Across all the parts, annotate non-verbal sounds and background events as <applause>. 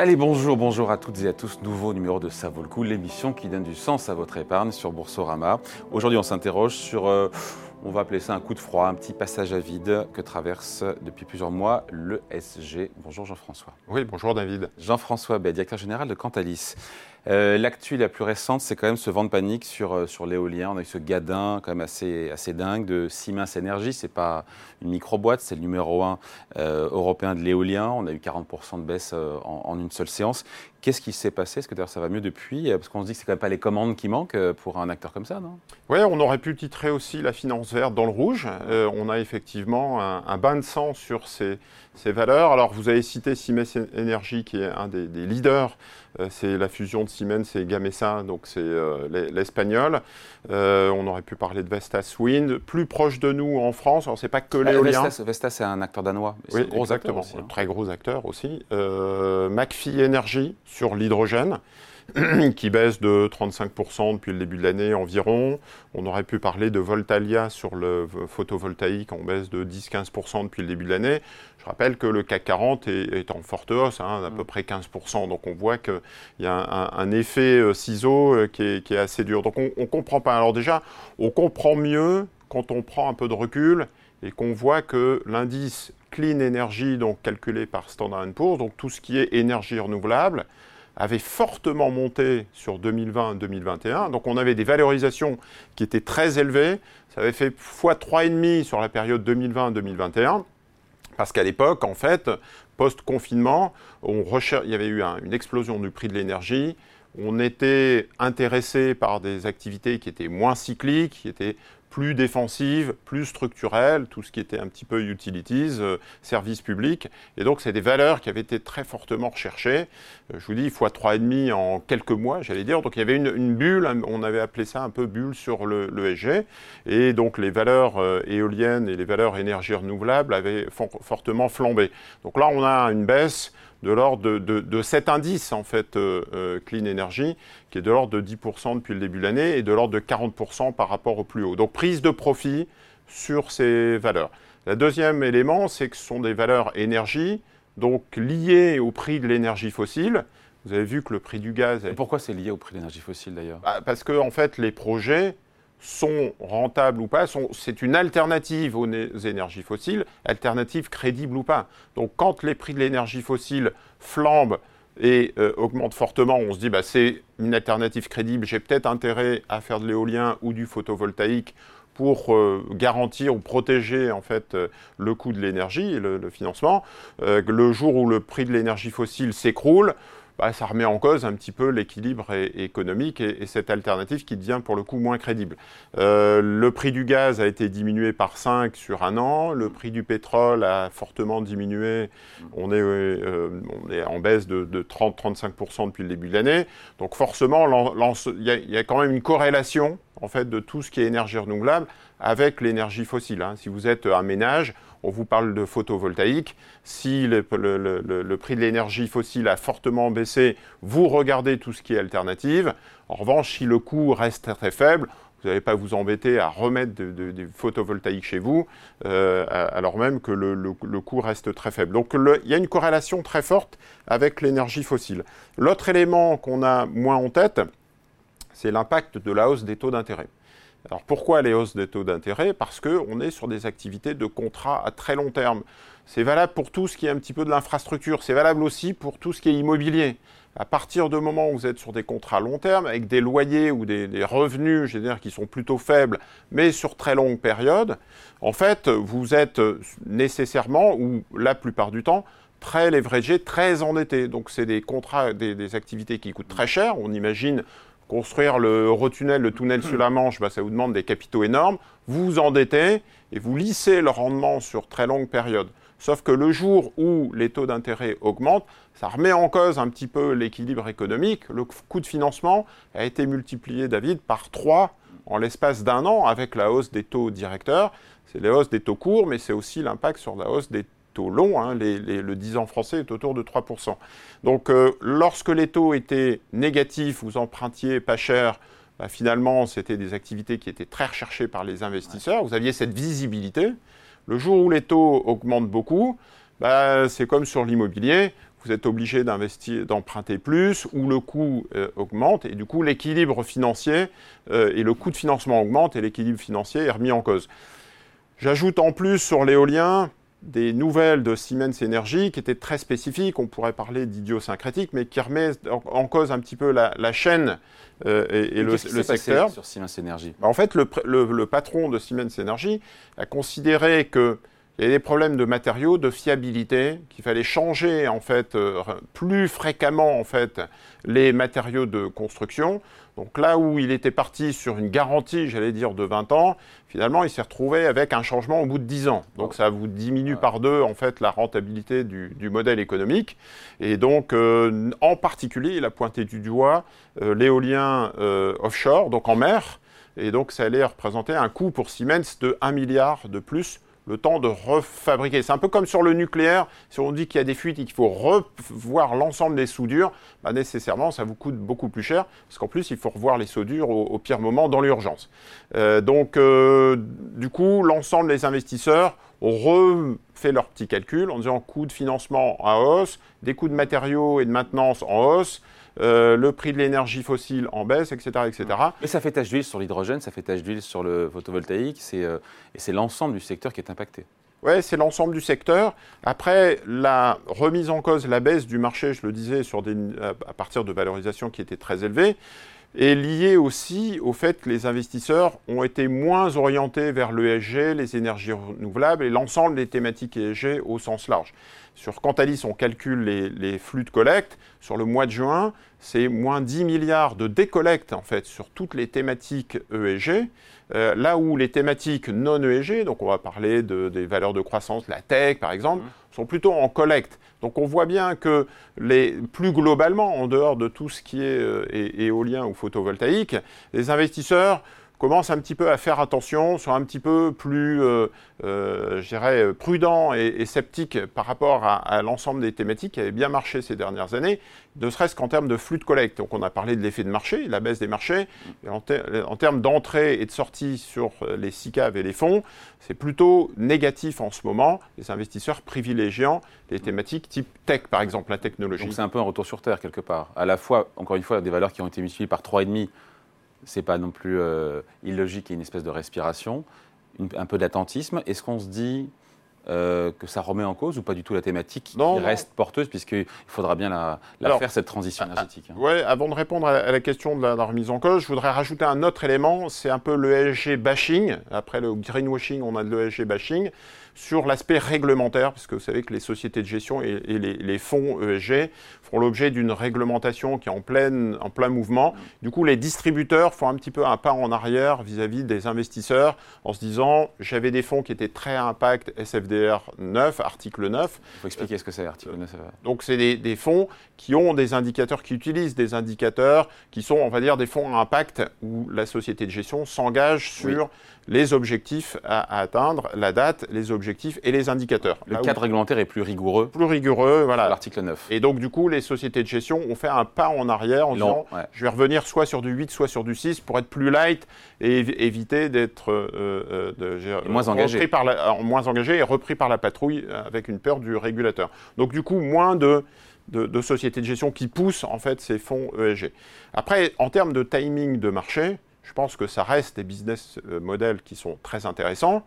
Allez, bonjour, bonjour à toutes et à tous. Nouveau numéro de Ça vaut le coup, l'émission qui donne du sens à votre épargne sur Boursorama. Aujourd'hui, on s'interroge sur, euh, on va appeler ça un coup de froid, un petit passage à vide que traverse depuis plusieurs mois le SG. Bonjour Jean-François. Oui, bonjour David. Jean-François Bay, directeur général de Cantalis. Euh, L'actu la plus récente, c'est quand même ce vent de panique sur, euh, sur l'éolien. On a eu ce gadin quand même assez, assez dingue de Siemens Energy. C'est pas une micro-boîte, c'est le numéro un euh, européen de l'éolien. On a eu 40% de baisse euh, en, en, une seule séance. Qu'est-ce qui s'est passé? Est-ce que d'ailleurs ça va mieux depuis? Parce qu'on se dit que c'est quand même pas les commandes qui manquent euh, pour un acteur comme ça, non? Oui, on aurait pu titrer aussi la finance dans le rouge. Euh, on a effectivement un, un, bain de sang sur ces, ces, valeurs. Alors vous avez cité Siemens Energy qui est un des, des leaders. Euh, c'est la fusion de Siemens et Gamesa, donc c'est euh, l'espagnol. On aurait pu parler de Vestas Wind. Plus proche de nous en France, alors c'est pas que l'éolien. Vestas, Vestas c'est un acteur danois. Oui, gros exactement. Aussi, hein. Très gros acteur aussi. McPhee Energy sur l'hydrogène. <clears throat> qui baisse de 35% depuis le début de l'année environ. On aurait pu parler de Voltalia sur le photovoltaïque en baisse de 10-15% depuis le début de l'année. Je rappelle que le CAC 40 est, est en forte hausse, hein, à peu près 15%. Donc on voit qu'il y a un, un effet euh, ciseau euh, qui est, qui est, assez dur. Donc on ne comprend pas. Alors déjà, on comprend mieux quand on prend un peu de recul et qu'on voit que l'indice Clean Energy, donc calculé par Standard Poor's, donc tout ce qui est énergie renouvelable, avait fortement monté sur 2020-2021. Donc on avait des valorisations qui étaient très élevées. Ça avait fait x3,5 sur la période 2020-2021. Parce qu'à l'époque, en fait, post-confinement, il y avait eu un, une explosion du prix de l'énergie. On était intéressé par des activités qui étaient moins cycliques, qui étaient plus défensive, plus structurelle, tout ce qui était un petit peu utilities, euh, services publics. Et donc, c'est des valeurs qui avaient été très fortement recherchées. Euh, je vous dis, fois trois et demi en quelques mois, j'allais dire. Donc, il y avait une, bulle, on avait appelé ça un peu bulle sur le, le. Et donc, les valeurs euh, éoliennes et les valeurs énergie renouvelable avaient fortement flambé. Donc là, on a une baisse de l'ordre de, de, de, cet indice, en fait, Clean Energy, qui est de l'ordre de 10% depuis le début de l'année et de l'ordre de 40% par rapport au plus haut. Donc, prise de profit sur ces valeurs. Le deuxième élément, c'est que ce sont des valeurs énergie, donc liées au prix de l'énergie fossile. Vous avez vu que le prix du gaz. Et pourquoi c'est lié au prix de l'énergie fossile d'ailleurs? Bah, Parce que, en fait, les projets sont rentables ou pas, c'est une alternative aux énergies fossiles, alternative crédible ou pas. Donc quand les prix de l'énergie fossile flambent et euh, augmentent fortement, on se dit bah, c'est une alternative crédible, j'ai peut-être intérêt à faire de l'éolien ou du photovoltaïque pour euh, garantir ou protéger en fait euh, le coût de l'énergie et le, financement. Le jour où le prix de l'énergie fossile s'écroule, bah, ça remet en cause un petit peu l'équilibre économique et, et, cette alternative qui devient pour le coup moins crédible. Euh, le prix du gaz a été diminué par 5 sur un an, le prix du pétrole a fortement diminué, on est, euh, en baisse de, de 30-35% depuis le début de l'année, donc forcément il y, y, a quand même une corrélation en fait de tout ce qui est énergie renouvelable avec l'énergie fossile. Hein. Si vous êtes un ménage, on vous parle de photovoltaïque. Si le, prix de l'énergie fossile a fortement baissé, vous regardez tout ce qui est alternative. En revanche, si le coût reste très faible, vous n'allez pas vous embêter à remettre des photovoltaïques chez vous, euh, alors même que le, le, le, coût reste très faible. Donc il y a une corrélation très forte avec l'énergie fossile. L'autre élément qu'on a moins en tête, c'est l'impact de la hausse des taux d'intérêt. Alors pourquoi les hausses des taux d'intérêt? Parce qu'on est sur des activités de contrat à très long terme. C'est valable pour tout ce qui est un petit peu de l'infrastructure, c'est valable aussi pour tout ce qui est immobilier. À partir du moment où vous êtes sur des contrats à long terme, avec des loyers ou des, revenus, je veux dire, qui sont plutôt faibles, mais sur très longue période, en fait, vous êtes nécessairement, ou la plupart du temps, très leveragé, très endetté. Donc c'est des contrats, des activités qui coûtent très cher. On imagine construire le Eurotunnel, le tunnel sur la Manche, bah, ça vous demande des capitaux énormes. Vous vous endettez et vous lissez le rendement sur très longue période. Sauf que le jour où les taux d'intérêt augmentent, ça remet en cause un petit peu l'équilibre économique. Le coût de financement a été multiplié, David, par 3 en l'espace d'un an avec la hausse des taux directeurs. C'est la hausse des taux courts, mais c'est aussi l'impact sur la hausse des longs. Hein. Le 10 ans français est autour de 3%. Donc euh, lorsque les taux étaient négatifs, vous empruntiez pas cher, bah, finalement c'était des activités qui étaient très recherchées par les investisseurs. Vous aviez cette visibilité. Le jour où les taux augmentent beaucoup, bah, c'est comme sur l'immobilier. vous êtes obligé d'investir, d'emprunter plus, ou le coût euh, augmente, et du coup l'équilibre financier euh, et le coût de financement augmente, et l'équilibre financier est remis en cause. J'ajoute en plus sur l'éolien des nouvelles de Siemens Energy qui étaient très spécifiques, on pourrait parler d'idiosyncratique, mais qui remet en, cause un petit peu la, chaîne euh, et, le, secteur. sur Siemens Energy? En fait, le, le, patron de Siemens Energy a considéré que il y avait des problèmes de matériaux, de fiabilité, qu'il fallait changer en fait euh, plus fréquemment en fait les matériaux de construction. Donc là où il était parti sur une garantie, j'allais dire, de 20 ans, finalement il s'est retrouvé avec un changement au bout de 10 ans. Donc ça vous diminue par deux en fait la rentabilité du, modèle économique. Et donc euh, en particulier, il a pointé du doigt euh, l'éolien offshore, donc en mer. Et donc ça allait représenter un coût pour Siemens de 1 milliard de plus le temps de refabriquer. C'est un peu comme sur le nucléaire, si on dit qu'il y a des fuites et qu'il faut revoir l'ensemble des soudures, bah, nécessairement ça vous coûte beaucoup plus cher, parce qu'en plus il faut revoir les soudures au, pire moment dans l'urgence. Euh, donc euh, du coup, l'ensemble des investisseurs ont refait leur petit calcul en disant coût de financement à hausse, des coûts de matériaux et de maintenance en hausse, euh, le prix de l'énergie fossile en baisse, etc. etc. Mais ça fait tache d'huile sur l'hydrogène, ça fait tache d'huile sur le photovoltaïque, euh, et c'est l'ensemble du secteur qui est impacté. Oui, c'est l'ensemble du secteur. Après, la remise en cause, la baisse du marché, je le disais, sur des, à partir de valorisations qui étaient très élevées, est liée aussi au fait que les investisseurs ont été moins orientés vers l'ESG, les énergies renouvelables et l'ensemble des thématiques ESG au sens large. Sur Cantalis, on calcule les, flux de collecte. Sur le mois de juin, c'est moins 10 milliards de décollecte en fait sur toutes les thématiques ESG. Euh, là où les thématiques non ESG, donc on va parler des valeurs de croissance, la tech par exemple, mmh. sont plutôt en collecte. Donc on voit bien que les, plus globalement, en dehors de tout ce qui est euh, éolien ou photovoltaïque, les investisseurs commence un petit peu à faire attention, sont un petit peu plus, euh, euh, je dirais, prudents et, sceptiques par rapport à, l'ensemble des thématiques qui avaient bien marché ces dernières années, ne serait-ce qu'en termes de flux de collecte. Donc on a parlé de l'effet de marché, la baisse des marchés. en, termes d'entrée et de sortie sur les SICAV et les fonds, c'est plutôt négatif en ce moment. Les investisseurs privilégiant des thématiques type tech, par exemple, la technologie. Donc c'est un peu un retour sur Terre quelque part. À la fois, encore une fois, des valeurs qui ont été multipliées par 3,5 c'est pas non plus euh, illogique, il y a une espèce de respiration, un peu d'attentisme. Est-ce qu'on se dit euh, que ça remet en cause ou pas du tout la thématique qui reste porteuse puisqu'il faudra bien la, faire cette transition énergétique hein. Oui, avant de répondre à la question de la, remise en cause, je voudrais rajouter un autre élément, c'est un peu l'ESG bashing. Après le greenwashing, on a de l'ESG bashing sur l'aspect réglementaire, puisque vous savez que les sociétés de gestion et, les, fonds ESG font l'objet d'une réglementation qui est en, pleine, en plein mouvement. Du coup, les distributeurs font un petit peu un pas en arrière vis-à-vis des investisseurs en se disant j'avais des fonds qui étaient très à impact SFDR 9, article 9. Il faut expliquer ce que c'est, article 9. Donc, c'est des, des, fonds qui ont des indicateurs, qui utilisent des indicateurs qui sont, on va dire, des fonds à impact où la société de gestion s'engage sur les objectifs à, atteindre, la date, les objectifs et les indicateurs. Le cadre réglementaire est plus rigoureux. Plus rigoureux, voilà. L'article 9. Et donc, du coup, les sociétés de gestion ont fait un pas en arrière en disant je vais revenir soit sur du 8, soit sur du 6 pour être plus light et éviter d'être euh, euh, moins engagé. Par moins engagé et repris par la patrouille avec une peur du régulateur. Donc, du coup, moins de de, sociétés de gestion qui poussent en fait ces fonds ESG. Après, en termes de timing de marché, je pense que ça reste des business euh, models qui sont très intéressants.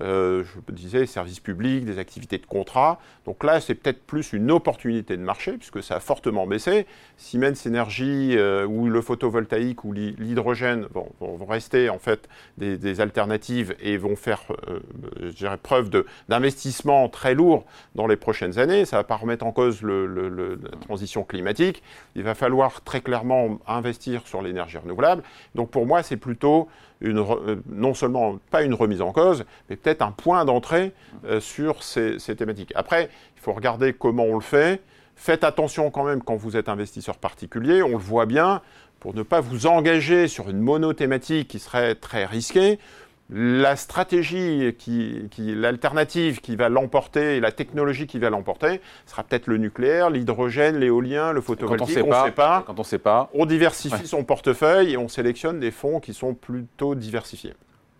Euh, je disais, services publics, des activités de contrat. Donc là, c'est peut-être plus une opportunité de marché, puisque ça a fortement baissé. Siemens Energy, euh, ou le photovoltaïque, ou l'hydrogène vont, rester en fait des, alternatives et vont faire, euh, preuve d'investissement très lourd dans les prochaines années. Ça ne va pas remettre en cause la transition climatique. Il va falloir très clairement investir sur l'énergie renouvelable. Donc pour moi, c'est plutôt non seulement pas une remise en cause, mais peut-être un point d'entrée euh, sur ces, thématiques. Après, il faut regarder comment on le fait. Faites attention quand même quand vous êtes investisseur particulier, on le voit bien, pour ne pas vous engager sur une monothématique qui serait très risquée, la stratégie, qui, l'alternative qui va l'emporter, la technologie qui va l'emporter, sera peut-être le nucléaire, l'hydrogène, l'éolien, le photovoltaïque. on ne sait pas. Quand on sait pas. On diversifie son portefeuille et on sélectionne des fonds qui sont plutôt diversifiés.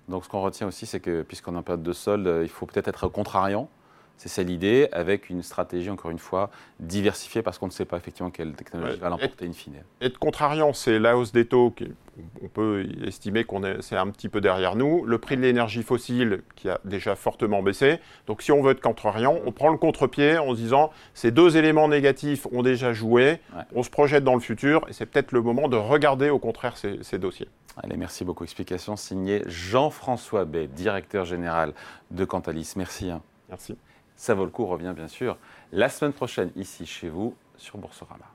Donc ce qu'on retient aussi, c'est que puisqu'on est en période de solde, il faut peut-être être contrariant. C'est ça l'idée, avec une stratégie, encore une fois, diversifiée, parce qu'on ne sait pas effectivement quelle technologie Ouais. va l'emporter in fine. Être contrariant, c'est la hausse des taux, qui, on peut estimer qu'on est, c'est un petit peu derrière nous. Le prix de l'énergie fossile qui a déjà fortement baissé. Donc si on veut être contrariant, on prend le contre-pied en se disant ces deux éléments négatifs ont déjà joué, Ouais. on se projette dans le futur et c'est peut-être le moment de regarder au contraire ces, ces dossiers. Allez, merci beaucoup. Explication signée Jean-François Bay, directeur général de Cantalis. Merci. hein. Merci. Ça vaut le coup revient bien sûr la semaine prochaine ici chez vous sur Boursorama.